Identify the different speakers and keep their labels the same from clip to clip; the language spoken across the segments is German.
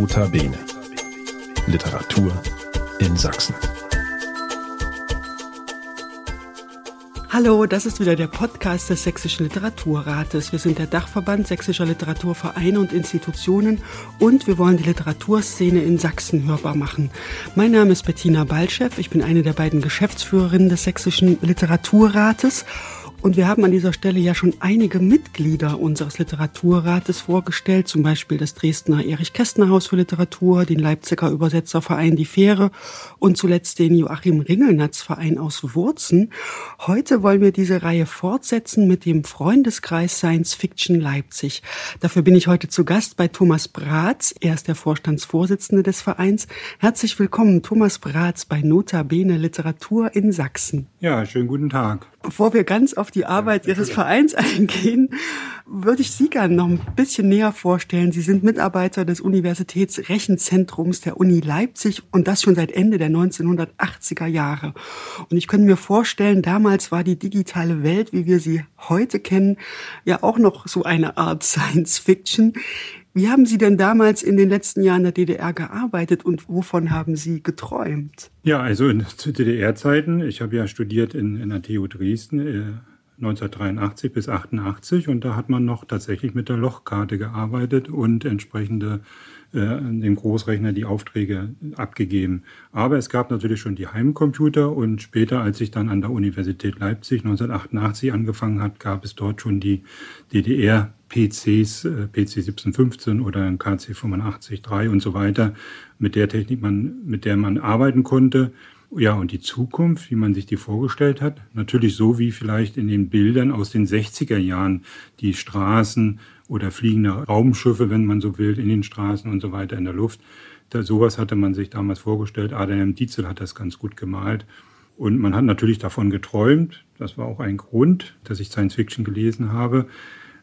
Speaker 1: Nota Bene. Literatur in Sachsen.
Speaker 2: Hallo, das ist wieder der Podcast des Sächsischen Literaturrates. Wir sind der Dachverband sächsischer Literaturvereine und Institutionen und wir wollen die Literaturszene in Sachsen hörbar machen. Mein Name ist Bettina Balchev, ich bin eine der beiden Geschäftsführerinnen des Sächsischen Literaturrates und wir haben an dieser Stelle ja schon einige Mitglieder unseres Literaturrates vorgestellt, zum Beispiel das Dresdner Erich Kästner Haus für Literatur, den Leipziger Übersetzerverein Die Fähre und zuletzt den Joachim Ringelnatz Verein aus Wurzen. Heute wollen wir diese Reihe fortsetzen mit dem Freundeskreis Science Fiction Leipzig. Dafür bin ich heute zu Gast bei Thomas Bratz. Er ist der Vorstandsvorsitzende des Vereins. Herzlich willkommen, Thomas Bratz bei Nota Bene Literatur in Sachsen.
Speaker 3: Ja, schönen guten Tag.
Speaker 2: Bevor wir ganz auf die Arbeit Ihres Vereins eingehen, würde ich Sie gerne noch ein bisschen näher vorstellen. Sie sind Mitarbeiter des Universitätsrechenzentrums der Uni Leipzig und das schon seit Ende der 1980er Jahre. Und ich könnte mir vorstellen, damals war die digitale Welt, wie wir sie heute kennen, ja auch noch so eine Art Science Fiction. Wie haben Sie denn damals in den letzten Jahren der DDR gearbeitet und wovon haben Sie geträumt?
Speaker 3: Ja, also in, zu DDR-Zeiten, ich habe ja studiert in, in der TU Dresden äh, 1983 bis 88 und da hat man noch tatsächlich mit der Lochkarte gearbeitet und entsprechende äh, dem Großrechner die Aufträge abgegeben. Aber es gab natürlich schon die Heimcomputer und später, als ich dann an der Universität Leipzig 1988 angefangen hat, gab es dort schon die DDR PCs, äh, PC 1715 oder ein KC 85.3 und so weiter, mit der Technik man, mit der man arbeiten konnte. Ja, und die Zukunft, wie man sich die vorgestellt hat, natürlich so wie vielleicht in den Bildern aus den 60er Jahren, die Straßen oder fliegende Raumschiffe, wenn man so will, in den Straßen und so weiter in der Luft. Da, sowas hatte man sich damals vorgestellt. Adam Dietzel hat das ganz gut gemalt. Und man hat natürlich davon geträumt. Das war auch ein Grund, dass ich Science Fiction gelesen habe.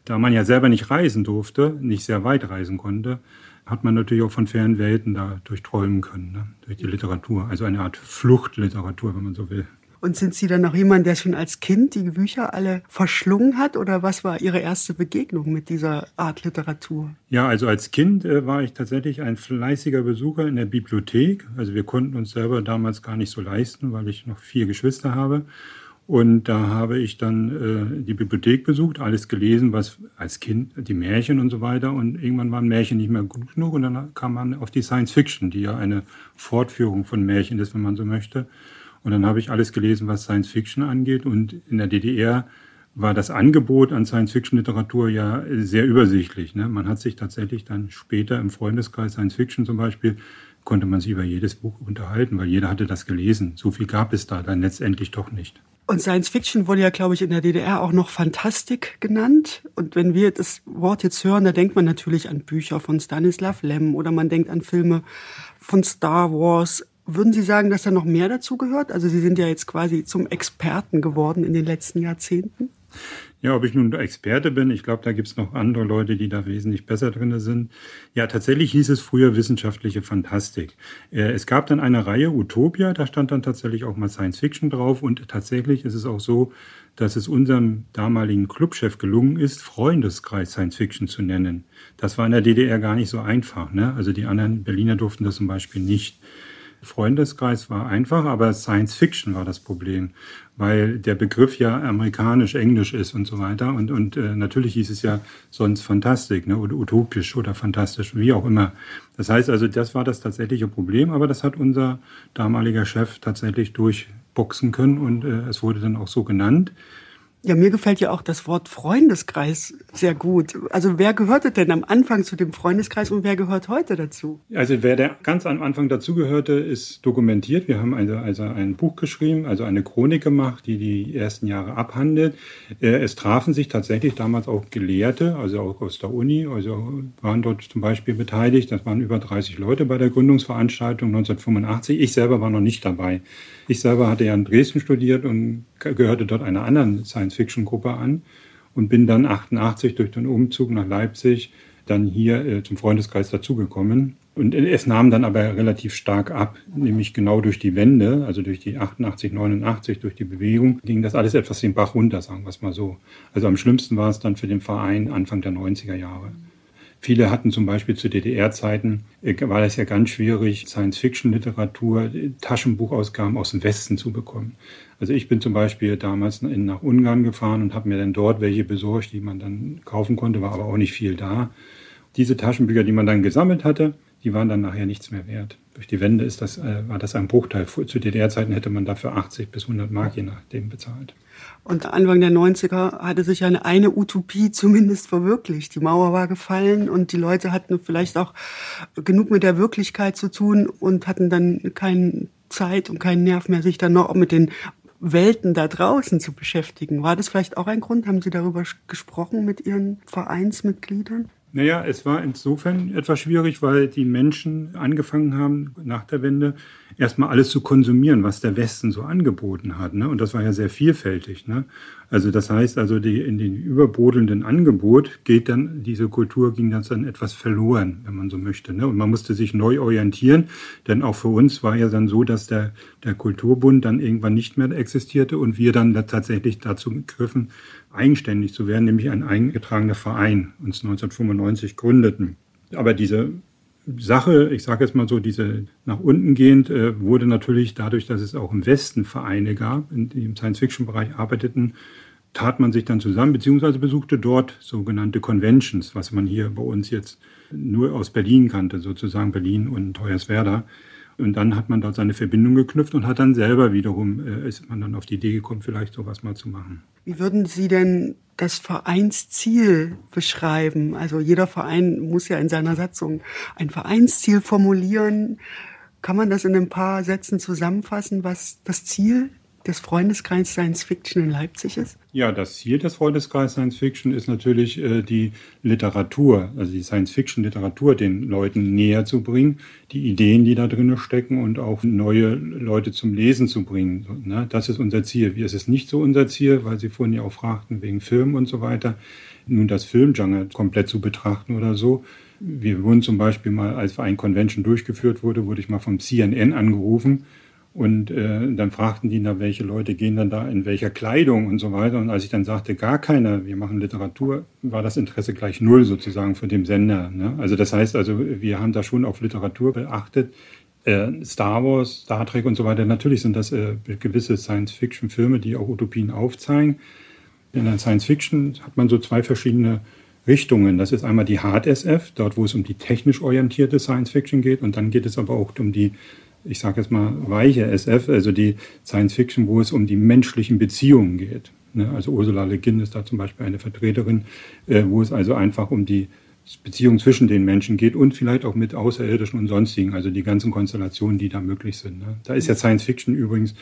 Speaker 3: Da man ja selber nicht reisen durfte, nicht sehr weit reisen konnte, hat man natürlich auch von fernen Welten da durchträumen können, ne? durch die Literatur. Also eine Art Fluchtliteratur, wenn man so will.
Speaker 2: Und sind Sie dann noch jemand, der schon als Kind die Bücher alle verschlungen hat? Oder was war Ihre erste Begegnung mit dieser Art Literatur?
Speaker 3: Ja, also als Kind äh, war ich tatsächlich ein fleißiger Besucher in der Bibliothek. Also wir konnten uns selber damals gar nicht so leisten, weil ich noch vier Geschwister habe. Und da habe ich dann äh, die Bibliothek besucht, alles gelesen, was als Kind, die Märchen und so weiter. Und irgendwann waren Märchen nicht mehr gut genug und dann kam man auf die Science Fiction, die ja eine Fortführung von Märchen ist, wenn man so möchte. Und dann habe ich alles gelesen, was Science Fiction angeht. Und in der DDR war das Angebot an Science-Fiction-Literatur ja sehr übersichtlich. Ne? Man hat sich tatsächlich dann später im Freundeskreis Science Fiction zum Beispiel, konnte man sich über jedes Buch unterhalten, weil jeder hatte das gelesen. So viel gab es da dann letztendlich doch nicht.
Speaker 2: Und Science Fiction wurde ja, glaube ich, in der DDR auch noch Fantastik genannt. Und wenn wir das Wort jetzt hören, da denkt man natürlich an Bücher von Stanislav Lem oder man denkt an Filme von Star Wars. Würden Sie sagen, dass da noch mehr dazu gehört? Also Sie sind ja jetzt quasi zum Experten geworden in den letzten Jahrzehnten.
Speaker 3: Ja, ob ich nun Experte bin, ich glaube, da gibt es noch andere Leute, die da wesentlich besser drin sind. Ja, tatsächlich hieß es früher wissenschaftliche Fantastik. Äh, es gab dann eine Reihe Utopia, da stand dann tatsächlich auch mal Science Fiction drauf und tatsächlich ist es auch so, dass es unserem damaligen Clubchef gelungen ist, Freundeskreis Science Fiction zu nennen. Das war in der DDR gar nicht so einfach. Ne? Also die anderen Berliner durften das zum Beispiel nicht. Freundeskreis war einfach, aber Science Fiction war das Problem, weil der Begriff ja amerikanisch, englisch ist und so weiter. Und, und äh, natürlich hieß es ja sonst Fantastik ne, oder utopisch oder fantastisch, wie auch immer. Das heißt also, das war das tatsächliche Problem, aber das hat unser damaliger Chef tatsächlich durchboxen können und äh, es wurde dann auch so genannt.
Speaker 2: Ja, mir gefällt ja auch das Wort Freundeskreis sehr gut. Also wer gehörte denn am Anfang zu dem Freundeskreis und wer gehört heute dazu?
Speaker 3: Also wer der ganz am Anfang dazugehörte, ist dokumentiert. Wir haben also, also ein Buch geschrieben, also eine Chronik gemacht, die die ersten Jahre abhandelt. Äh, es trafen sich tatsächlich damals auch Gelehrte, also auch aus der Uni, also waren dort zum Beispiel beteiligt. Das waren über 30 Leute bei der Gründungsveranstaltung 1985. Ich selber war noch nicht dabei. Ich selber hatte ja in Dresden studiert und gehörte dort einer anderen Science-Fiction-Gruppe an und bin dann 88 durch den Umzug nach Leipzig dann hier äh, zum Freundeskreis dazugekommen. Und es nahm dann aber relativ stark ab, nämlich genau durch die Wende, also durch die 88, 89, durch die Bewegung, ging das alles etwas den Bach runter, sagen wir es mal so. Also am schlimmsten war es dann für den Verein Anfang der 90er Jahre. Viele hatten zum Beispiel zu DDR-Zeiten, äh, war das ja ganz schwierig, Science-Fiction-Literatur, Taschenbuchausgaben aus dem Westen zu bekommen. Also ich bin zum Beispiel damals nach Ungarn gefahren und habe mir dann dort welche besorgt, die man dann kaufen konnte, war aber auch nicht viel da. Diese Taschenbücher, die man dann gesammelt hatte, die waren dann nachher nichts mehr wert. Durch die Wende ist das, äh, war das ein Bruchteil. Zu DDR-Zeiten hätte man dafür 80 bis 100 Mark je nachdem bezahlt.
Speaker 2: Und Anfang der 90er hatte sich eine, eine Utopie zumindest verwirklicht. Die Mauer war gefallen und die Leute hatten vielleicht auch genug mit der Wirklichkeit zu tun und hatten dann keine Zeit und keinen Nerv mehr, sich dann noch mit den Welten da draußen zu beschäftigen. War das vielleicht auch ein Grund? Haben Sie darüber gesprochen mit Ihren Vereinsmitgliedern?
Speaker 3: Naja, es war insofern etwas schwierig, weil die Menschen angefangen haben, nach der Wende erstmal alles zu konsumieren, was der Westen so angeboten hat. Ne? Und das war ja sehr vielfältig. Ne? Also das heißt, also die, in den überbrodelnden Angebot geht dann, diese Kultur ging dann etwas verloren, wenn man so möchte. Ne? Und man musste sich neu orientieren, denn auch für uns war ja dann so, dass der, der Kulturbund dann irgendwann nicht mehr existierte und wir dann da tatsächlich dazu griffen, eigenständig zu werden, nämlich ein eingetragener Verein, uns 1995 gründeten. Aber diese Sache, ich sage jetzt mal so, diese nach unten gehend, äh, wurde natürlich dadurch, dass es auch im Westen Vereine gab, die im Science-Fiction-Bereich arbeiteten, tat man sich dann zusammen, beziehungsweise besuchte dort sogenannte Conventions, was man hier bei uns jetzt nur aus Berlin kannte, sozusagen Berlin und Hoyerswerda. Und dann hat man dort seine Verbindung geknüpft und hat dann selber wiederum, äh, ist man dann auf die Idee gekommen, vielleicht sowas mal zu machen.
Speaker 2: Wie würden Sie denn das Vereinsziel beschreiben? Also jeder Verein muss ja in seiner Satzung ein Vereinsziel formulieren. Kann man das in ein paar Sätzen zusammenfassen, was das Ziel des Freundeskreis Science Fiction in Leipzig ist?
Speaker 3: Ja, das Ziel des Freundeskreis Science Fiction ist natürlich äh, die Literatur, also die Science Fiction Literatur den Leuten näher zu bringen, die Ideen, die da drin stecken und auch neue Leute zum Lesen zu bringen. Ne? Das ist unser Ziel. Wie ist es nicht so unser Ziel, weil Sie vorhin ja auch fragten wegen Film und so weiter, nun das Filmgenre komplett zu betrachten oder so. Wir wurden zum Beispiel mal, als ein Convention durchgeführt wurde, wurde ich mal vom CNN angerufen und äh, dann fragten die, na, welche Leute gehen dann da in welcher Kleidung und so weiter. Und als ich dann sagte, gar keiner, wir machen Literatur, war das Interesse gleich null sozusagen von dem Sender. Ne? Also das heißt, also wir haben da schon auf Literatur beachtet. Äh, Star Wars, Star Trek und so weiter, natürlich sind das äh, gewisse Science-Fiction-Filme, die auch Utopien aufzeigen. In der Science-Fiction hat man so zwei verschiedene Richtungen. Das ist einmal die Hard SF, dort wo es um die technisch orientierte Science-Fiction geht. Und dann geht es aber auch um die ich sage jetzt mal, weiche SF, also die Science Fiction, wo es um die menschlichen Beziehungen geht. Ne? Also Ursula Le Guin ist da zum Beispiel eine Vertreterin, äh, wo es also einfach um die Beziehung zwischen den Menschen geht und vielleicht auch mit Außerirdischen und sonstigen, also die ganzen Konstellationen, die da möglich sind. Ne? Da ist ja Science Fiction übrigens,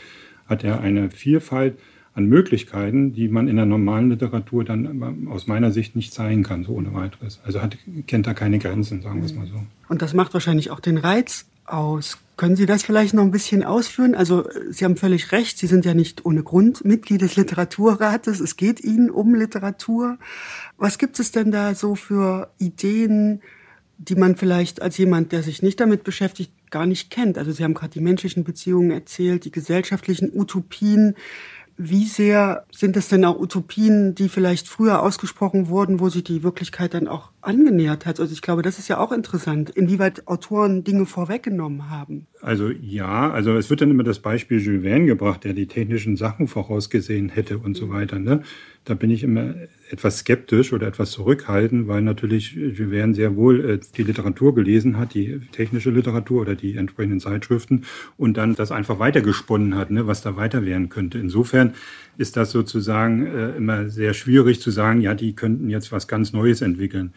Speaker 3: hat ja eine Vielfalt an Möglichkeiten, die man in der normalen Literatur dann aus meiner Sicht nicht zeigen kann, so ohne weiteres. Also hat, kennt da keine Grenzen, sagen wir es mal so.
Speaker 2: Und das macht wahrscheinlich auch den Reiz aus. Können Sie das vielleicht noch ein bisschen ausführen? Also Sie haben völlig recht, Sie sind ja nicht ohne Grund Mitglied des Literaturrates. Es geht Ihnen um Literatur. Was gibt es denn da so für Ideen, die man vielleicht als jemand, der sich nicht damit beschäftigt, gar nicht kennt? Also Sie haben gerade die menschlichen Beziehungen erzählt, die gesellschaftlichen Utopien. Wie sehr sind es denn auch Utopien, die vielleicht früher ausgesprochen wurden, wo sich die Wirklichkeit dann auch angenähert hat? Also ich glaube, das ist ja auch interessant, inwieweit Autoren Dinge vorweggenommen haben.
Speaker 3: Also ja, also es wird dann immer das Beispiel Jules Verne gebracht, der die technischen Sachen vorausgesehen hätte und so weiter. Ne? Da bin ich immer etwas skeptisch oder etwas zurückhaltend, weil natürlich Jules Verne sehr wohl äh, die Literatur gelesen hat, die technische Literatur oder die entsprechenden Zeitschriften und dann das einfach weitergesponnen hat, ne, was da weiter werden könnte. Insofern ist das sozusagen äh, immer sehr schwierig zu sagen, ja, die könnten jetzt was ganz Neues entwickeln.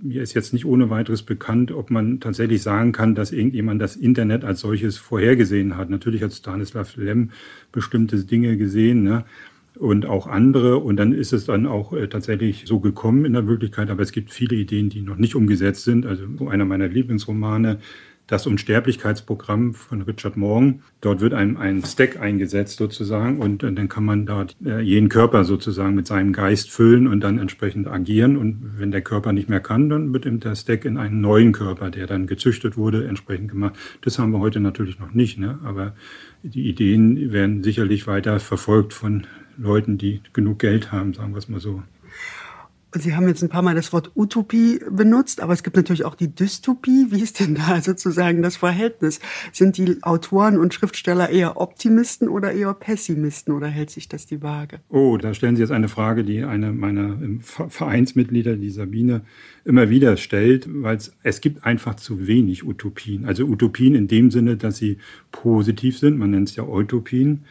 Speaker 3: Mir ist jetzt nicht ohne weiteres bekannt, ob man tatsächlich sagen kann, dass irgendjemand das Internet als solches vorhergesehen hat. Natürlich hat Stanislav Lem bestimmte Dinge gesehen, ne? Und auch andere. Und dann ist es dann auch äh, tatsächlich so gekommen in der Wirklichkeit. Aber es gibt viele Ideen, die noch nicht umgesetzt sind. Also einer meiner Lieblingsromane, das Unsterblichkeitsprogramm von Richard Morgan. Dort wird ein, ein Stack eingesetzt sozusagen und, und dann kann man dort äh, jeden Körper sozusagen mit seinem Geist füllen und dann entsprechend agieren. Und wenn der Körper nicht mehr kann, dann wird eben der Stack in einen neuen Körper, der dann gezüchtet wurde, entsprechend gemacht. Das haben wir heute natürlich noch nicht, ne? aber die Ideen werden sicherlich weiter verfolgt von Leuten, die genug Geld haben, sagen wir es mal so.
Speaker 2: Und Sie haben jetzt ein paar Mal das Wort Utopie benutzt, aber es gibt natürlich auch die Dystopie. Wie ist denn da sozusagen das Verhältnis? Sind die Autoren und Schriftsteller eher Optimisten oder eher Pessimisten oder hält sich das die Waage?
Speaker 3: Oh, da stellen Sie jetzt eine Frage, die eine meiner Vereinsmitglieder, die Sabine, immer wieder stellt, weil es gibt einfach zu wenig Utopien. Also Utopien in dem Sinne, dass sie positiv sind, man nennt es ja Utopien,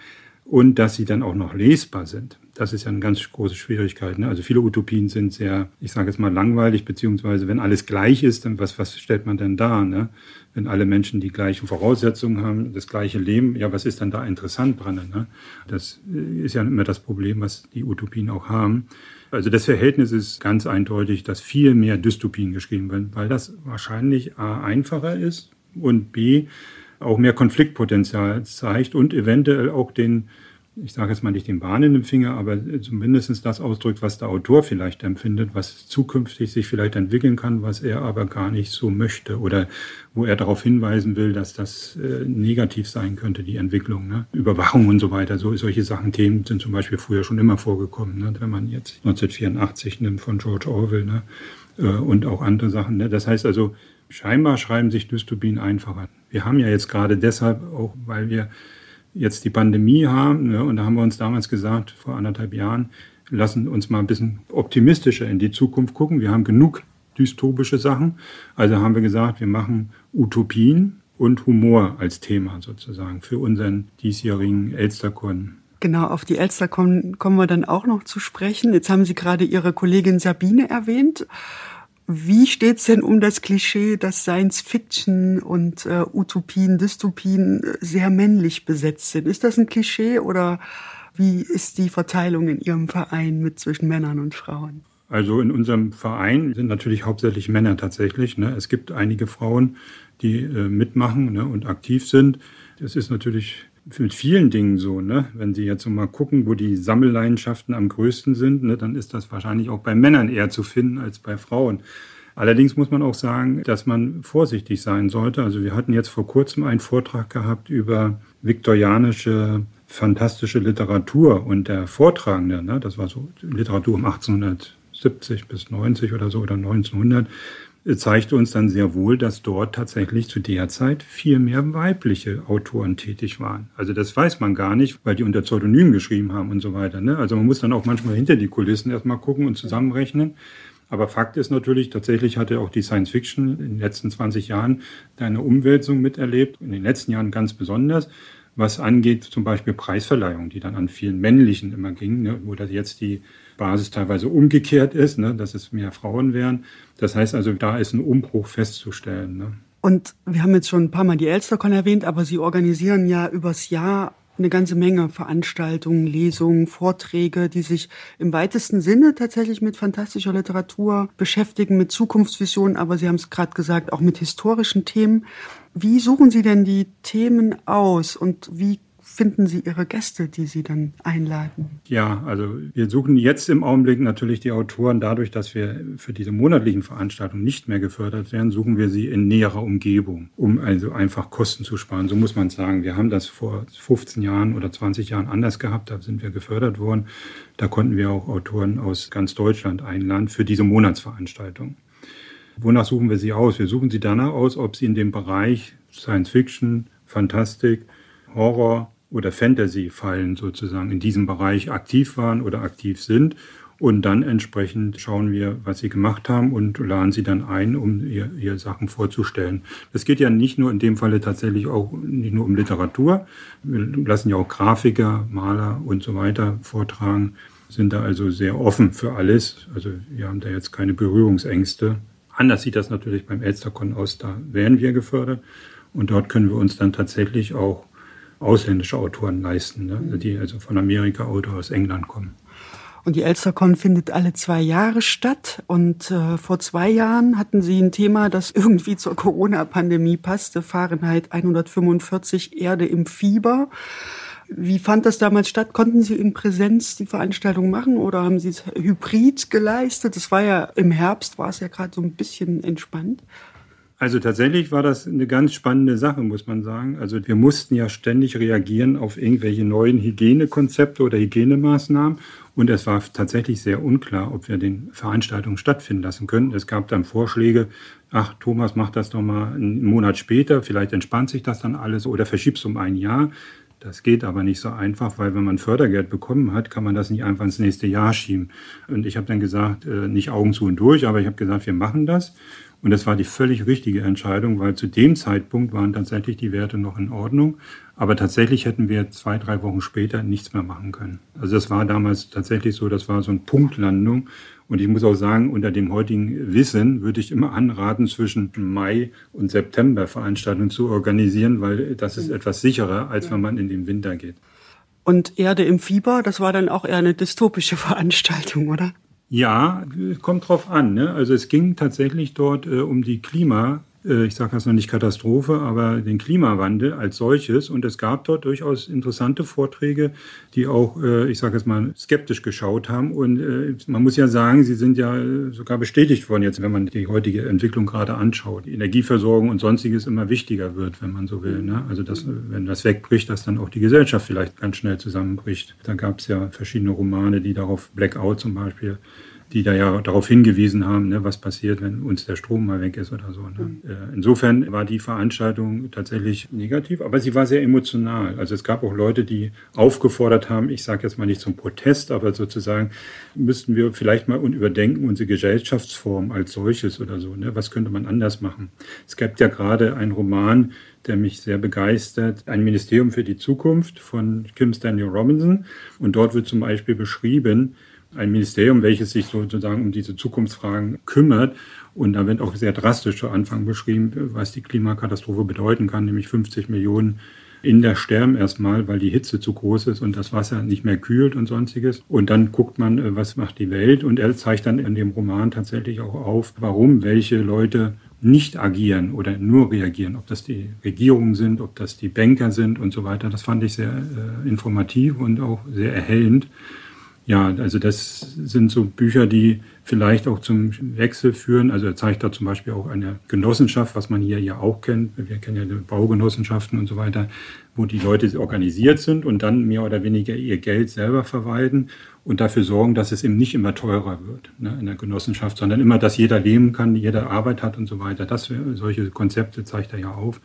Speaker 3: und dass sie dann auch noch lesbar sind. Das ist ja eine ganz große Schwierigkeit. Ne? Also viele Utopien sind sehr, ich sage jetzt mal, langweilig, beziehungsweise wenn alles gleich ist, dann was, was stellt man denn da? Ne? Wenn alle Menschen die gleichen Voraussetzungen haben, das gleiche Leben, ja, was ist dann da interessant dran? Ne? Das ist ja immer das Problem, was die Utopien auch haben. Also das Verhältnis ist ganz eindeutig, dass viel mehr Dystopien geschrieben werden, weil das wahrscheinlich A einfacher ist und B auch mehr Konfliktpotenzial zeigt und eventuell auch den ich sage jetzt mal nicht den Bahn in den Finger, aber zumindest das ausdrückt, was der Autor vielleicht empfindet, was zukünftig sich vielleicht entwickeln kann, was er aber gar nicht so möchte oder wo er darauf hinweisen will, dass das äh, negativ sein könnte, die Entwicklung. Ne? Überwachung und so weiter, so, solche Sachen, Themen sind zum Beispiel früher schon immer vorgekommen. Ne? Wenn man jetzt 1984 nimmt von George Orwell ne? Äh, und auch andere Sachen. Ne? Das heißt also, scheinbar schreiben sich Dystopien einfacher. Wir haben ja jetzt gerade deshalb auch, weil wir jetzt die Pandemie haben, ne, und da haben wir uns damals gesagt, vor anderthalb Jahren, lassen uns mal ein bisschen optimistischer in die Zukunft gucken. Wir haben genug dystopische Sachen. Also haben wir gesagt, wir machen Utopien und Humor als Thema sozusagen für unseren diesjährigen Elsterkon.
Speaker 2: Genau, auf die Elsterkon kommen wir dann auch noch zu sprechen. Jetzt haben Sie gerade Ihre Kollegin Sabine erwähnt. Wie steht's denn um das Klischee, dass Science Fiction und äh, Utopien, Dystopien äh, sehr männlich besetzt sind? Ist das ein Klischee oder wie ist die Verteilung in Ihrem Verein mit zwischen Männern und Frauen?
Speaker 3: Also in unserem Verein sind natürlich hauptsächlich Männer tatsächlich. Ne? Es gibt einige Frauen, die äh, mitmachen ne, und aktiv sind. Es ist natürlich mit vielen Dingen so, ne? Wenn Sie jetzt mal gucken, wo die Sammelleidenschaften am größten sind, ne, dann ist das wahrscheinlich auch bei Männern eher zu finden als bei Frauen. Allerdings muss man auch sagen, dass man vorsichtig sein sollte. Also wir hatten jetzt vor kurzem einen Vortrag gehabt über viktorianische fantastische Literatur und der Vortragende, ne, das war so Literatur um 1870 bis 90 oder so oder 1900, zeigte uns dann sehr wohl, dass dort tatsächlich zu der Zeit viel mehr weibliche Autoren tätig waren. Also das weiß man gar nicht, weil die unter Pseudonym geschrieben haben und so weiter. Ne? Also man muss dann auch manchmal hinter die Kulissen erstmal gucken und zusammenrechnen. Aber Fakt ist natürlich, tatsächlich hatte auch die Science Fiction in den letzten 20 Jahren eine Umwälzung miterlebt, in den letzten Jahren ganz besonders, was angeht zum Beispiel Preisverleihung, die dann an vielen männlichen immer ging, ne? wo das jetzt die Basis teilweise umgekehrt ist, ne, dass es mehr Frauen wären. Das heißt also, da ist ein Umbruch festzustellen. Ne.
Speaker 2: Und wir haben jetzt schon ein paar Mal die Elstercon erwähnt, aber Sie organisieren ja übers Jahr eine ganze Menge Veranstaltungen, Lesungen, Vorträge, die sich im weitesten Sinne tatsächlich mit fantastischer Literatur beschäftigen, mit Zukunftsvisionen, aber Sie haben es gerade gesagt, auch mit historischen Themen. Wie suchen Sie denn die Themen aus und wie finden Sie Ihre Gäste, die Sie dann einladen?
Speaker 3: Ja, also wir suchen jetzt im Augenblick natürlich die Autoren. Dadurch, dass wir für diese monatlichen Veranstaltungen nicht mehr gefördert werden, suchen wir sie in näherer Umgebung, um also einfach Kosten zu sparen. So muss man sagen. Wir haben das vor 15 Jahren oder 20 Jahren anders gehabt. Da sind wir gefördert worden. Da konnten wir auch Autoren aus ganz Deutschland einladen für diese Monatsveranstaltung. Wonach suchen wir sie aus? Wir suchen sie danach aus, ob sie in dem Bereich Science Fiction, Fantastik, Horror oder Fantasy-Fallen sozusagen in diesem Bereich aktiv waren oder aktiv sind. Und dann entsprechend schauen wir, was sie gemacht haben und laden sie dann ein, um ihr, ihr Sachen vorzustellen. Das geht ja nicht nur in dem Falle tatsächlich auch nicht nur um Literatur. Wir lassen ja auch Grafiker, Maler und so weiter vortragen, sind da also sehr offen für alles. Also wir haben da jetzt keine Berührungsängste. Anders sieht das natürlich beim Elstercon aus, da werden wir gefördert. Und dort können wir uns dann tatsächlich auch ausländische Autoren leisten, ne? die also von Amerika oder aus England kommen.
Speaker 2: Und die Elstercon findet alle zwei Jahre statt. Und äh, vor zwei Jahren hatten Sie ein Thema, das irgendwie zur Corona-Pandemie passte, Fahrenheit 145 Erde im Fieber. Wie fand das damals statt? Konnten Sie in Präsenz die Veranstaltung machen oder haben Sie es hybrid geleistet? Das war ja im Herbst, war es ja gerade so ein bisschen entspannt.
Speaker 3: Also tatsächlich war das eine ganz spannende Sache, muss man sagen. Also wir mussten ja ständig reagieren auf irgendwelche neuen Hygienekonzepte oder Hygienemaßnahmen. Und es war tatsächlich sehr unklar, ob wir den Veranstaltungen stattfinden lassen können. Es gab dann Vorschläge, ach, Thomas, mach das doch mal einen Monat später, vielleicht entspannt sich das dann alles oder verschiebst um ein Jahr. Das geht aber nicht so einfach, weil wenn man Fördergeld bekommen hat, kann man das nicht einfach ins nächste Jahr schieben. Und ich habe dann gesagt, äh, nicht Augen zu und durch, aber ich habe gesagt, wir machen das. Und das war die völlig richtige Entscheidung, weil zu dem Zeitpunkt waren tatsächlich die Werte noch in Ordnung. Aber tatsächlich hätten wir zwei, drei Wochen später nichts mehr machen können. Also das war damals tatsächlich so, das war so eine Punktlandung. Und ich muss auch sagen, unter dem heutigen Wissen würde ich immer anraten, zwischen Mai und September Veranstaltungen zu organisieren, weil das ist etwas sicherer, als wenn man in den Winter geht.
Speaker 2: Und Erde im Fieber, das war dann auch eher eine dystopische Veranstaltung, oder?
Speaker 3: Ja, kommt drauf an. Ne? Also es ging tatsächlich dort äh, um die Klima, ich sage das noch nicht Katastrophe, aber den Klimawandel als solches. Und es gab dort durchaus interessante Vorträge, die auch, äh, ich sage jetzt mal, skeptisch geschaut haben. Und äh, man muss ja sagen, sie sind ja sogar bestätigt worden jetzt, wenn man die heutige Entwicklung gerade anschaut. Die Energieversorgung und sonstiges immer wichtiger wird, wenn man so will. Ne? Also dass, wenn das wegbricht, dass dann auch die Gesellschaft vielleicht ganz schnell zusammenbricht. Da gab es ja verschiedene Romane, die darauf, Blackout zum Beispiel, die da ja darauf hingewiesen haben, ne, was passiert, wenn uns der Strom mal weg ist oder so. Ne? Mhm. Äh, insofern war die Veranstaltung tatsächlich negativ, aber sie war sehr emotional. Also es gab auch Leute, die aufgefordert haben, ich sage jetzt mal nicht zum Protest, aber sozusagen müssten wir vielleicht mal überdenken unsere Gesellschaftsform als solches oder so. Ne? Was könnte man anders machen? Es gibt ja gerade einen Roman, der mich sehr begeistert, ein Ministerium für die Zukunft von Kim Stanley Robinson. Und dort wird zum Beispiel beschrieben, ein Ministerium, welches sich sozusagen um diese Zukunftsfragen kümmert. Und da wird auch sehr drastisch zu Anfang beschrieben, was die Klimakatastrophe bedeuten kann, nämlich 50 Millionen in der sterben erstmal, weil die Hitze zu groß ist und das Wasser nicht mehr kühlt und sonstiges. Und dann guckt man, äh, was macht die Welt. Und er zeigt dann in dem Roman tatsächlich auch auf, warum welche Leute nicht agieren oder nur reagieren, ob das die Regierungen sind, ob das die Banker sind und so weiter. Das fand ich sehr äh, informativ und auch sehr erhellend. Ja, also das sind so Bücher, die vielleicht auch zum Wechsel führen. Also er zeigt da zum Beispiel auch eine Genossenschaft, was man hier ja auch kennt. Wir kennen ja Baugenossenschaften und so weiter, wo die Leute organisiert sind und dann mehr oder weniger ihr Geld selber verwalten und dafür sorgen, dass es eben nicht immer teurer wird ne, in der Genossenschaft, sondern immer, dass jeder leben kann, jeder Arbeit hat und so weiter. Das, solche Konzepte zeigt er ja auf.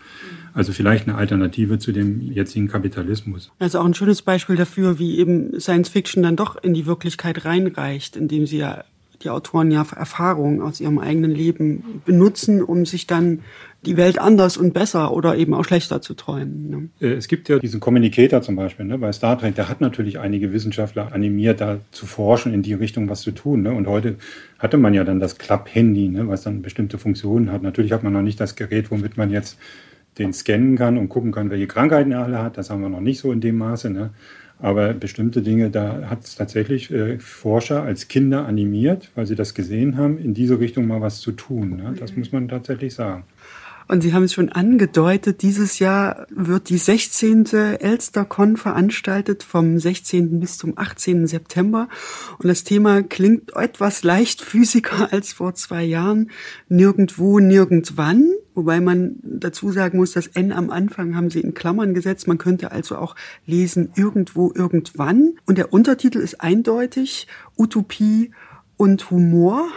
Speaker 3: Also vielleicht eine Alternative zu dem jetzigen Kapitalismus.
Speaker 2: Also auch ein schönes Beispiel dafür, wie eben Science Fiction dann doch in die Wirklichkeit reinreicht, indem sie ja die Autoren ja Erfahrungen aus ihrem eigenen Leben benutzen, um sich dann die Welt anders und besser oder eben auch schlechter zu träumen.
Speaker 3: Ne? Äh, es gibt ja diesen Communicator zum Beispiel ne, bei Star Trek, der hat natürlich einige Wissenschaftler animiert, da zu forschen, in die Richtung was zu tun. Ne? Und heute hatte man ja dann das Club-Handy, ne, was dann bestimmte Funktionen hat. Natürlich hat man noch nicht das Gerät, womit man jetzt den scannen kann und gucken kann, welche Krankheiten er alle hat. Das haben wir noch nicht so in dem Maße. Ne? Aber bestimmte Dinge, da hat es tatsächlich äh, Forscher als Kinder animiert, weil sie das gesehen haben, in diese Richtung mal was zu tun. Ne? Das muss man tatsächlich sagen.
Speaker 2: Und Sie haben es schon angedeutet, dieses Jahr wird die 16. ElsterCon veranstaltet vom 16. bis zum 18. September. Und das Thema klingt etwas leicht physiker als vor zwei Jahren. Nirgendwo, nirgendwann. Wobei man dazu sagen muss, das N am Anfang haben sie in Klammern gesetzt. Man könnte also auch lesen irgendwo, irgendwann. Und der Untertitel ist eindeutig Utopie und Humor.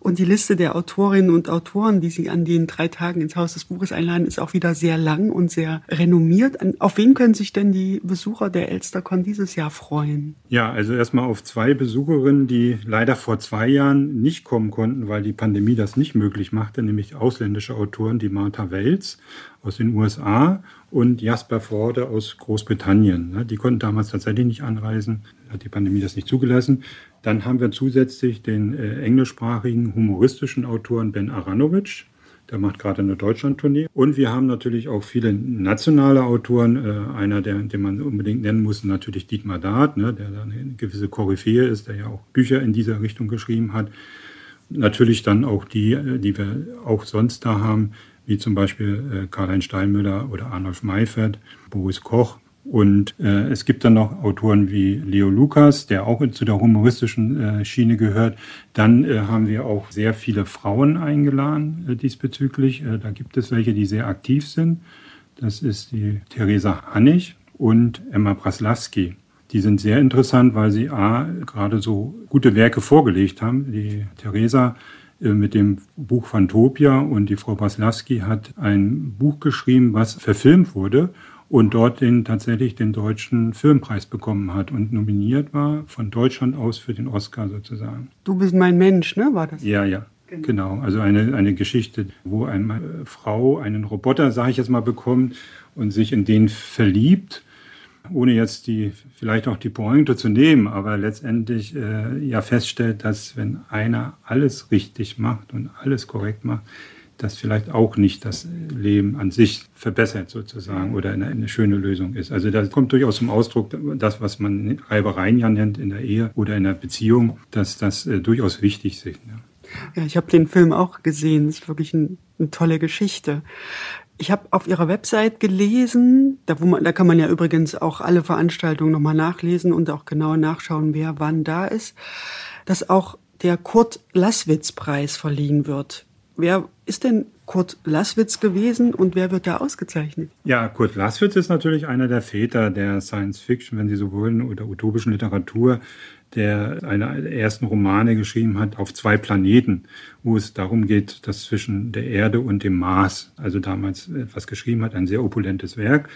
Speaker 2: Und die Liste der Autorinnen und Autoren, die Sie an den drei Tagen ins Haus des Buches einladen, ist auch wieder sehr lang und sehr renommiert. Auf wen können sich denn die Besucher der Elstercon dieses Jahr freuen?
Speaker 3: Ja, also erstmal auf zwei Besucherinnen, die leider vor zwei Jahren nicht kommen konnten, weil die Pandemie das nicht möglich machte, nämlich ausländische Autoren, die Martha Welz aus den USA und Jasper Forde aus Großbritannien. Die konnten damals tatsächlich nicht anreisen, hat die Pandemie das nicht zugelassen. Dann haben wir zusätzlich den äh, englischsprachigen humoristischen Autoren Ben Aranovic. Der macht gerade eine Deutschlandtournee. Und wir haben natürlich auch viele nationale Autoren. Äh, einer, der, den man unbedingt nennen muss, natürlich Dietmar Dart, ne, der eine gewisse Koryphäe ist, der ja auch Bücher in dieser Richtung geschrieben hat. Natürlich dann auch die, äh, die wir auch sonst da haben, wie zum Beispiel äh, Karl-Heinz Steinmüller oder Arnulf Meifert, Boris Koch, Und äh, es gibt dann noch Autoren wie Leo Lukas, der auch zu der humoristischen äh, Schiene gehört. Dann äh, haben wir auch sehr viele Frauen eingeladen äh, diesbezüglich. Äh, da gibt es welche, die sehr aktiv sind. Das ist die Theresa Hannig und Emma Praslawski. Die sind sehr interessant, weil sie A, gerade so gute Werke vorgelegt haben. Die Theresa äh, mit dem Buch Phantopia und die Frau Praslawski hat ein Buch geschrieben, was verfilmt wurde und dort den, tatsächlich den deutschen Filmpreis bekommen hat und nominiert war von Deutschland aus für den Oscar sozusagen.
Speaker 2: Du bist mein Mensch, ne? War das?
Speaker 3: Ja, ja. Genau. genau. Also eine, eine Geschichte, wo eine Frau einen Roboter, sage ich jetzt mal, bekommt und sich in den verliebt, ohne jetzt die vielleicht auch die Pointe zu nehmen, aber letztendlich äh, ja feststellt, dass wenn einer alles richtig macht und alles korrekt macht, das vielleicht auch nicht das Leben an sich verbessert sozusagen oder eine, eine schöne Lösung ist. Also da kommt durchaus zum Ausdruck, das, was man Reibereien ja nennt in der Ehe oder in der Beziehung, dass das äh, durchaus wichtig ist. Ja.
Speaker 2: Ja, ich habe den Film auch gesehen. Das ist wirklich ein, eine tolle Geschichte. Ich habe auf Ihrer Website gelesen, da, wo man, da kann man ja übrigens auch alle Veranstaltungen nochmal nachlesen und auch genau nachschauen, wer wann da ist, dass auch der Kurt Lasswitz Preis verliehen wird. Wer ist denn Kurt Lasswitz gewesen und wer wird da ausgezeichnet?
Speaker 3: Ja, Kurt Lasswitz ist natürlich einer der Väter der Science Fiction, wenn Sie so wollen, oder utopischen Literatur, der eine der ersten Romane geschrieben hat auf zwei Planeten, wo es darum geht, dass zwischen der Erde und dem Mars, also damals etwas geschrieben hat, ein sehr opulentes Werk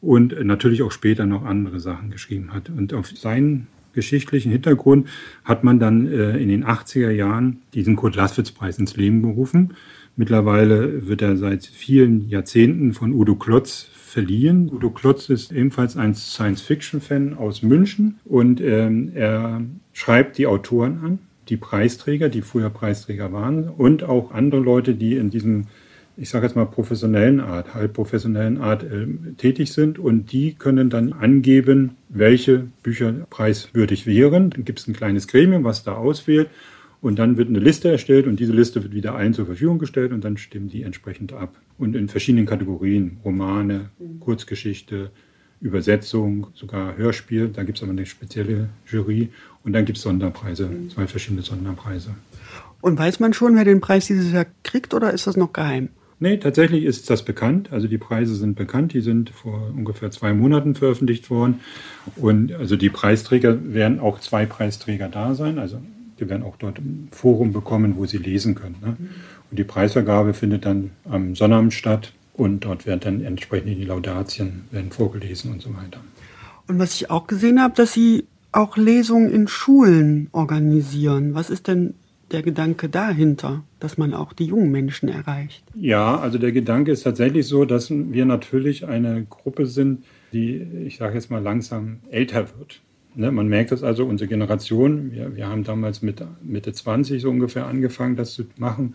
Speaker 3: und natürlich auch später noch andere Sachen geschrieben hat. Und auf seinen geschichtlichen Hintergrund hat man dann äh, in den 80er Jahren diesen Kurt-Laßwitz-Preis ins Leben gerufen. Mittlerweile wird er seit vielen Jahrzehnten von Udo Klotz verliehen. Udo Klotz ist ebenfalls ein Science-Fiction-Fan aus München und ähm, er schreibt die Autoren an, die Preisträger, die früher Preisträger waren und auch andere Leute, die in diesem ich sage jetzt mal, professionellen Art, halb professionellen Art äh, tätig sind und die können dann angeben, welche Bücher preiswürdig wären. Dann gibt es ein kleines Gremium, was da auswählt und dann wird eine Liste erstellt und diese Liste wird wieder allen zur Verfügung gestellt und dann stimmen die entsprechend ab. Und in verschiedenen Kategorien, Romane, Kurzgeschichte, Übersetzung, sogar Hörspiel, da gibt es aber eine spezielle Jury und dann gibt es Sonderpreise, zwei verschiedene Sonderpreise.
Speaker 2: Und weiß man schon, wer den Preis dieses Jahr kriegt oder ist das noch geheim?
Speaker 3: Nee, tatsächlich ist das bekannt. Also die Preise sind bekannt. Die sind vor ungefähr zwei Monaten veröffentlicht worden. Und also die Preisträger werden auch zwei Preisträger da sein. Also die werden auch dort ein Forum bekommen, wo sie lesen können. Ne? Und die Preisvergabe findet dann am Sonnabend statt. Und dort werden dann entsprechend die Laudatien werden vorgelesen und so weiter.
Speaker 2: Und was ich auch gesehen habe, dass Sie auch Lesungen in Schulen organisieren. Was ist denn der Gedanke dahinter, dass man auch die jungen Menschen erreicht?
Speaker 3: Ja, also der Gedanke ist tatsächlich so, dass wir natürlich eine Gruppe sind, die, ich sage jetzt mal, langsam älter wird. Ne, man merkt das also, unsere Generation, wir, wir haben damals mit Mitte 20 so ungefähr angefangen, das zu machen,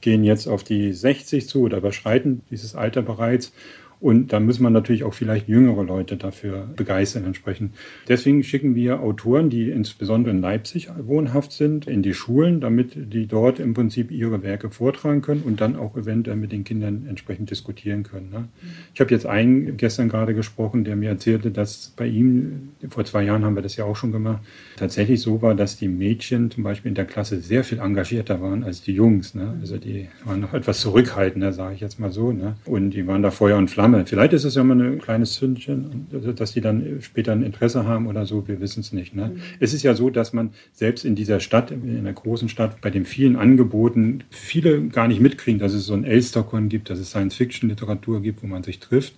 Speaker 3: gehen jetzt auf die 60 zu oder überschreiten dieses Alter bereits. Und da muss man natürlich auch vielleicht jüngere Leute dafür begeistern entsprechend. Deswegen schicken wir Autoren, die insbesondere in Leipzig wohnhaft sind, in die Schulen, damit die dort im Prinzip ihre Werke vortragen können und dann auch eventuell mit den Kindern entsprechend diskutieren können. Ne? Ich habe jetzt einen gestern gerade gesprochen, der mir erzählte, dass bei ihm, vor zwei Jahren haben wir das ja auch schon gemacht, tatsächlich so war, dass die Mädchen zum Beispiel in der Klasse sehr viel engagierter waren als die Jungs. Ne? Also die waren noch etwas zurückhaltender, sage ich jetzt mal so. Ne? Und die waren da Feuer und Flamme Flamme. Vielleicht ist es ja mal ein kleines Zündchen, dass die dann später ein Interesse haben oder so, wir wissen es nicht. Ne? Mhm. Es ist ja so, dass man selbst in dieser Stadt, in einer großen Stadt, bei den vielen Angeboten viele gar nicht mitkriegen, dass es so ein Elstercon gibt, dass es Science-Fiction-Literatur gibt, wo man sich trifft.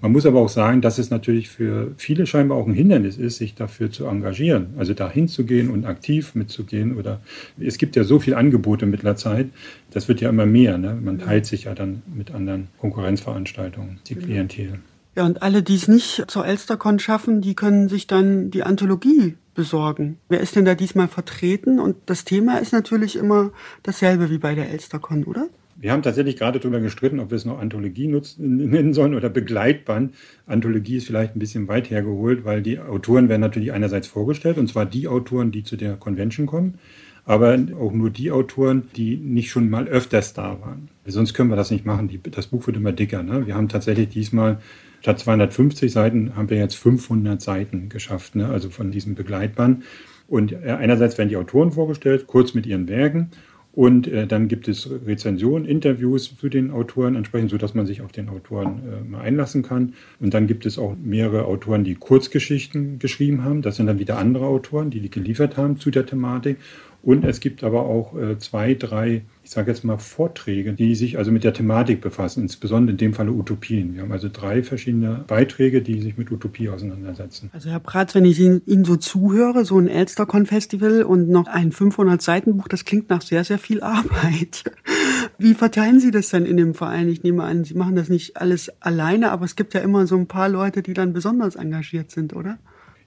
Speaker 3: Man muss aber auch sagen, dass es natürlich für viele scheinbar auch ein Hindernis ist, sich dafür zu engagieren, also da hinzugehen und aktiv mitzugehen. Oder es gibt ja so viele Angebote mit der Zeit, das wird ja immer mehr. Ne? Man teilt sich ja dann mit anderen Konkurrenzveranstaltungen, die Klientel.
Speaker 2: Ja, und alle, die es nicht zur Elstercon schaffen, die können sich dann die Anthologie besorgen. Wer ist denn da diesmal vertreten? Und das Thema ist natürlich immer dasselbe wie bei der Elstercon, oder?
Speaker 3: Wir haben tatsächlich gerade darüber gestritten, ob wir es noch Anthologie nennen sollen oder Begleitband. Anthologie ist vielleicht ein bisschen weit hergeholt, weil die Autoren werden natürlich einerseits vorgestellt, und zwar die Autoren, die zu der Convention kommen, aber auch nur die Autoren, die nicht schon mal öfters da waren. Sonst können wir das nicht machen. Die, das Buch wird immer dicker. Ne? Wir haben tatsächlich diesmal Statt 250 Seiten haben wir jetzt 500 Seiten geschafft, ne? also von diesem Begleitband. Und äh, einerseits werden die Autoren vorgestellt, kurz mit ihren Werken. Und äh, dann gibt es Rezensionen, Interviews zu den Autoren entsprechend, sodass man sich auf den Autoren äh, mal einlassen kann. Und dann gibt es auch mehrere Autoren, die Kurzgeschichten geschrieben haben. Das sind dann wieder andere Autoren, die die geliefert haben zu der Thematik. Und es gibt aber auch äh, zwei, drei, ich sage jetzt mal Vorträge, die sich also mit der Thematik befassen, insbesondere in dem Falle Utopien. Wir haben also drei verschiedene Beiträge, die sich mit Utopie auseinandersetzen.
Speaker 2: Also Herr Pratz, wenn ich Ihnen so zuhöre, so ein Elstercon-Festival und noch ein 500-Seiten-Buch, das klingt nach sehr, sehr viel Arbeit. Wie verteilen Sie das denn in dem Verein? Ich nehme an, Sie machen das nicht alles alleine, aber es gibt ja immer so ein paar Leute, die dann besonders engagiert sind, oder?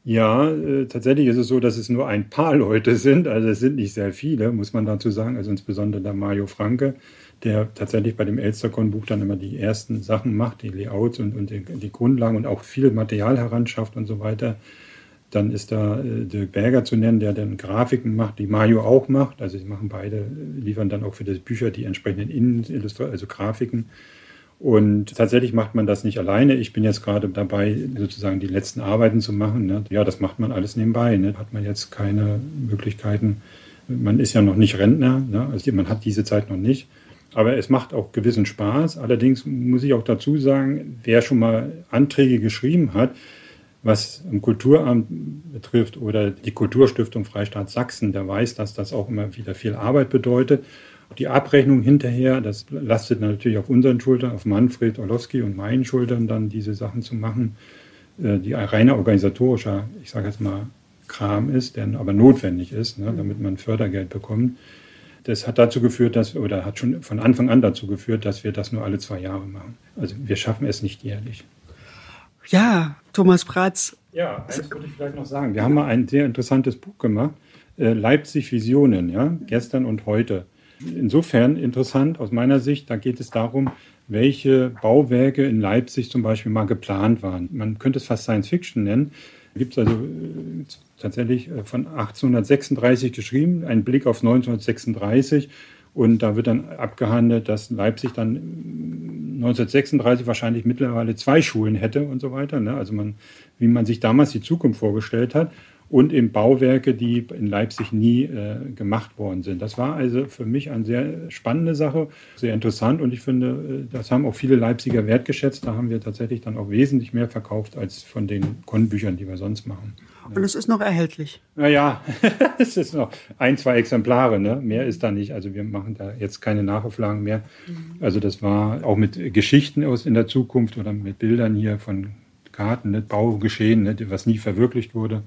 Speaker 3: Ja, äh, tatsächlich ist es so, dass es nur ein paar Leute sind. Also es sind nicht sehr viele, muss man dazu sagen. Also insbesondere der Mario Franke, der tatsächlich bei dem Elstercon-Buch dann immer die ersten Sachen macht, die Layouts und, und die, Grundlagen und auch viel Material heranschafft und so weiter. Dann ist da äh, Dirk Berger zu nennen, der dann Grafiken macht, die Mario auch macht. Also sie machen beide, liefern dann auch für das Bücher die entsprechenden Innenillustrationen, also Grafiken. Und tatsächlich macht man das nicht alleine. Ich bin jetzt gerade dabei, sozusagen die letzten Arbeiten zu machen. Ne? Ja, das macht man alles nebenbei. Ne? Hat man jetzt keine Möglichkeiten. Man ist ja noch nicht Rentner, ne? also man hat diese Zeit noch nicht. Aber es macht auch gewissen Spaß. Allerdings muss ich auch dazu sagen, wer schon mal Anträge geschrieben hat, was im Kulturamt betrifft oder die Kulturstiftung Freistaat Sachsen, der weiß, dass das auch immer wieder viel Arbeit bedeutet. Die Abrechnung hinterher, das lastet natürlich auf unseren Schultern, auf Manfred Orlowski und meinen Schultern, dann diese Sachen zu machen, äh, die reiner organisatorischer, ich sage jetzt mal, Kram ist, der aber notwendig ist, ne, damit man Fördergeld bekommt. Das hat dazu geführt, dass, oder hat schon von Anfang an dazu geführt, dass wir das nur alle zwei Jahre machen. Also wir schaffen es nicht jährlich.
Speaker 2: Ja, Thomas Pratz.
Speaker 3: Ja, eins würde ich vielleicht noch sagen. Wir haben mal ein sehr interessantes Buch gemacht, äh, Leipzig Visionen, ja, gestern und heute insofern interessant aus meiner Sicht. Da geht es darum, welche Bauwerke in Leipzig zum Beispiel mal geplant waren. Man könnte es fast Science Fiction nennen. Gibt es also äh, tatsächlich äh, von 1836 geschrieben, ein Blick auf 1936. Und da wird dann abgehandelt, dass Leipzig dann 1936 wahrscheinlich mittlerweile zwei Schulen hätte und so weiter. Ne? Also man, wie man sich damals die Zukunft vorgestellt hat und eben Bauwerke, die in Leipzig nie äh, gemacht worden sind. Das war also für mich eine sehr spannende Sache, sehr interessant und ich finde, äh, das haben auch viele Leipziger wertgeschätzt. Da haben wir tatsächlich dann auch wesentlich mehr verkauft als von den Konbüchern, die wir sonst machen.
Speaker 2: Und es ist noch erhältlich.
Speaker 3: Naja, es ist noch ein, zwei Exemplare, ne? mehr ist da nicht. Also wir machen da jetzt keine Nachauflagen mehr. Mhm. Also das war auch mit Geschichten aus in der Zukunft oder mit Bildern hier von Karten, ne? Baugeschehen, ne? was nie verwirklicht wurde.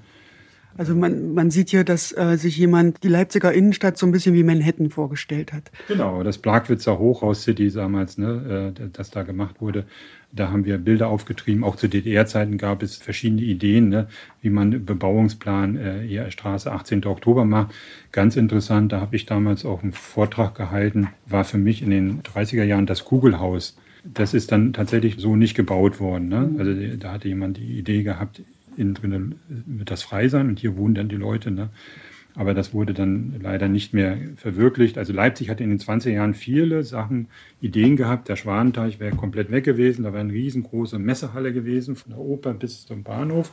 Speaker 2: Also man, man sieht hier, dass äh, sich jemand die Leipziger Innenstadt so ein bisschen wie Manhattan vorgestellt hat.
Speaker 3: Genau, das Plagwitzer Hochhaus City damals, ne, äh, das da gemacht wurde. Da haben wir Bilder aufgetrieben. Auch zu DDR-Zeiten gab es verschiedene Ideen, ne, wie man Bebauungsplan äh, eher Straße 18. Oktober macht. Ganz interessant, da habe ich damals auch einen Vortrag gehalten, war für mich in den 30er Jahren das Kugelhaus. Das ist dann tatsächlich so nicht gebaut worden. Ne? Also da hatte jemand die Idee gehabt, innen drin wird das frei sein und hier wohnen dann die Leute. Ne? Aber das wurde dann leider nicht mehr verwirklicht. Also Leipzig hat in den 20 Jahren viele Sachen, Ideen gehabt. Der Schwanenteich wäre komplett weg gewesen. Da wäre eine riesengroße Messehalle gewesen, von der Oper bis zum Bahnhof.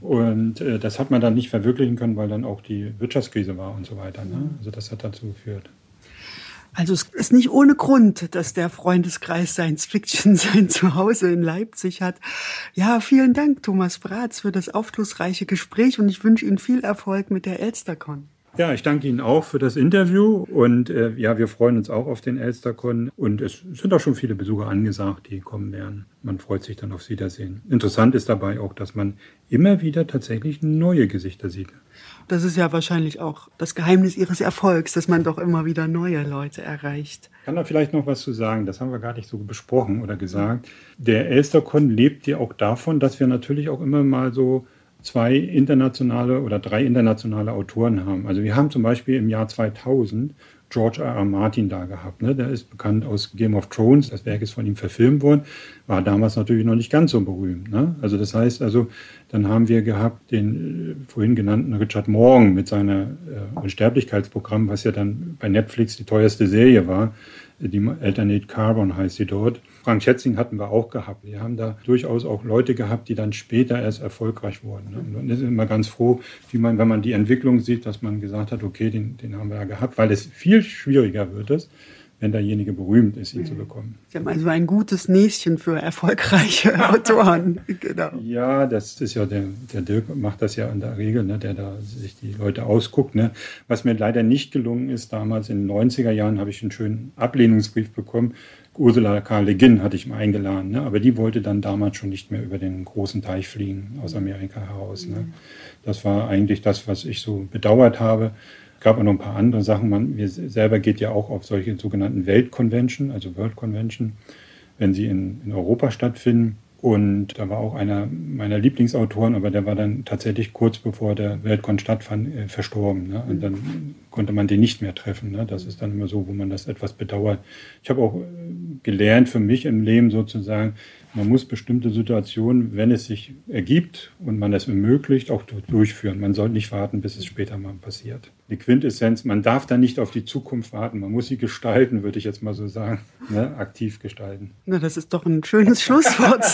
Speaker 3: Und äh, das hat man dann nicht verwirklichen können, weil dann auch die Wirtschaftskrise war und so weiter. Ne? Also das hat dazu geführt.
Speaker 2: Also es ist nicht ohne Grund, dass der Freundeskreis Science Fiction sein Zuhause in Leipzig hat. Ja, vielen Dank, Thomas Bratz, für das aufschlussreiche Gespräch und ich wünsche Ihnen viel Erfolg mit der Elstercon.
Speaker 3: Ja, ich danke Ihnen auch für das Interview und äh, ja, wir freuen uns auch auf den Elstercon und es sind auch schon viele Besucher angesagt, die kommen werden. Man freut sich dann aufs Wiedersehen. Interessant ist dabei auch, dass man immer wieder tatsächlich neue Gesichter sieht.
Speaker 2: Das ist ja wahrscheinlich auch das Geheimnis Ihres Erfolgs, dass man doch immer wieder neue Leute erreicht.
Speaker 3: Kann da vielleicht noch was zu sagen? Das haben wir gar nicht so besprochen oder gesagt. Der Elstercon lebt ja auch davon, dass wir natürlich auch immer mal so zwei internationale oder drei internationale Autoren haben. Also wir haben zum Beispiel im Jahr 2000 George R. R. Martin da gehabt. Ne? Der ist bekannt aus Game of Thrones. Das Werk ist von ihm verfilmt worden. War damals natürlich noch nicht ganz so berühmt. Ne? Also das heißt also, dann haben wir gehabt den äh, vorhin genannten Richard Morgan mit seiner äh, Unsterblichkeitsprogramm, was ja dann bei Netflix die teuerste Serie war. Die Alternate Carbon heißt sie dort. Frank Schätzing hatten wir auch gehabt. Wir haben da durchaus auch Leute gehabt, die dann später erst erfolgreich wurden. Und man ist immer ganz froh, wie man, wenn man die Entwicklung sieht, dass man gesagt hat, okay, den, den haben wir ja gehabt, weil es viel schwieriger wird es, wenn derjenige berühmt ist, ihn mhm. zu bekommen.
Speaker 2: Sie haben also ein gutes Näschen für erfolgreiche Autoren.
Speaker 3: genau. Ja, das ist ja der, der Dirk macht das ja in der Regel, ne, der da sich die Leute ausguckt. Ne. Was mir leider nicht gelungen ist, damals in den 90er Jahren habe ich einen schönen Ablehnungsbrief bekommen. Ursula K. Le Guin hatte ich mal eingeladen, ne, aber die wollte dann damals schon nicht mehr über den großen Teich fliegen aus Amerika heraus. Ne. Mhm. Das war eigentlich das, was ich so bedauert habe. Es gab auch noch ein paar andere Sachen. Man mir selber geht ja auch auf solche sogenannten Weltconvention, also World Convention, wenn sie in, in Europa stattfinden. Und da war auch einer meiner Lieblingsautoren, aber der war dann tatsächlich kurz bevor der Weltcon stattfand, äh, verstorben. Ne? Und dann konnte man den nicht mehr treffen. Ne? Das ist dann immer so, wo man das etwas bedauert. Ich habe auch äh, gelernt für mich im Leben sozusagen, man muss bestimmte Situationen, wenn es sich ergibt und man es ermöglicht, auch durchführen. Man soll nicht warten, bis es später mal passiert. Die Quintessenz, man darf da nicht auf die Zukunft warten. Man muss sie gestalten, würde ich jetzt mal so sagen. Ne? Aktiv gestalten.
Speaker 2: Na, das ist doch ein schönes Schlusswort.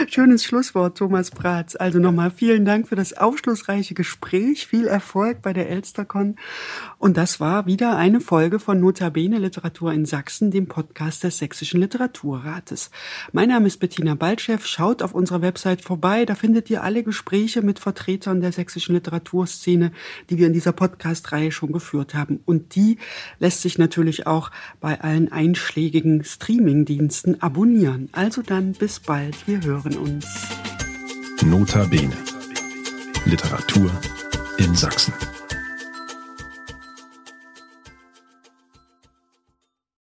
Speaker 2: schönes Schlusswort, Thomas Bratz. Also nochmal vielen Dank für das aufschlussreiche Gespräch. Viel Erfolg bei der Elstercon. Und das war wieder eine Folge von Notabene Literatur in Sachsen, dem Podcast des Sächsischen Literaturrates. Mein Name ist Bettina Baltschew. Schaut auf unserer Website vorbei. Da findet ihr alle Gespräche mit Vertretern der sächsischen Literaturszene, die wir in dieser Podcast-Reihe schon geführt haben. Und die lässt sich natürlich auch bei allen einschlägigen Streaming-Diensten abonnieren. Also dann bis bald. Wir hören uns.
Speaker 1: Notabene. Literatur in Sachsen.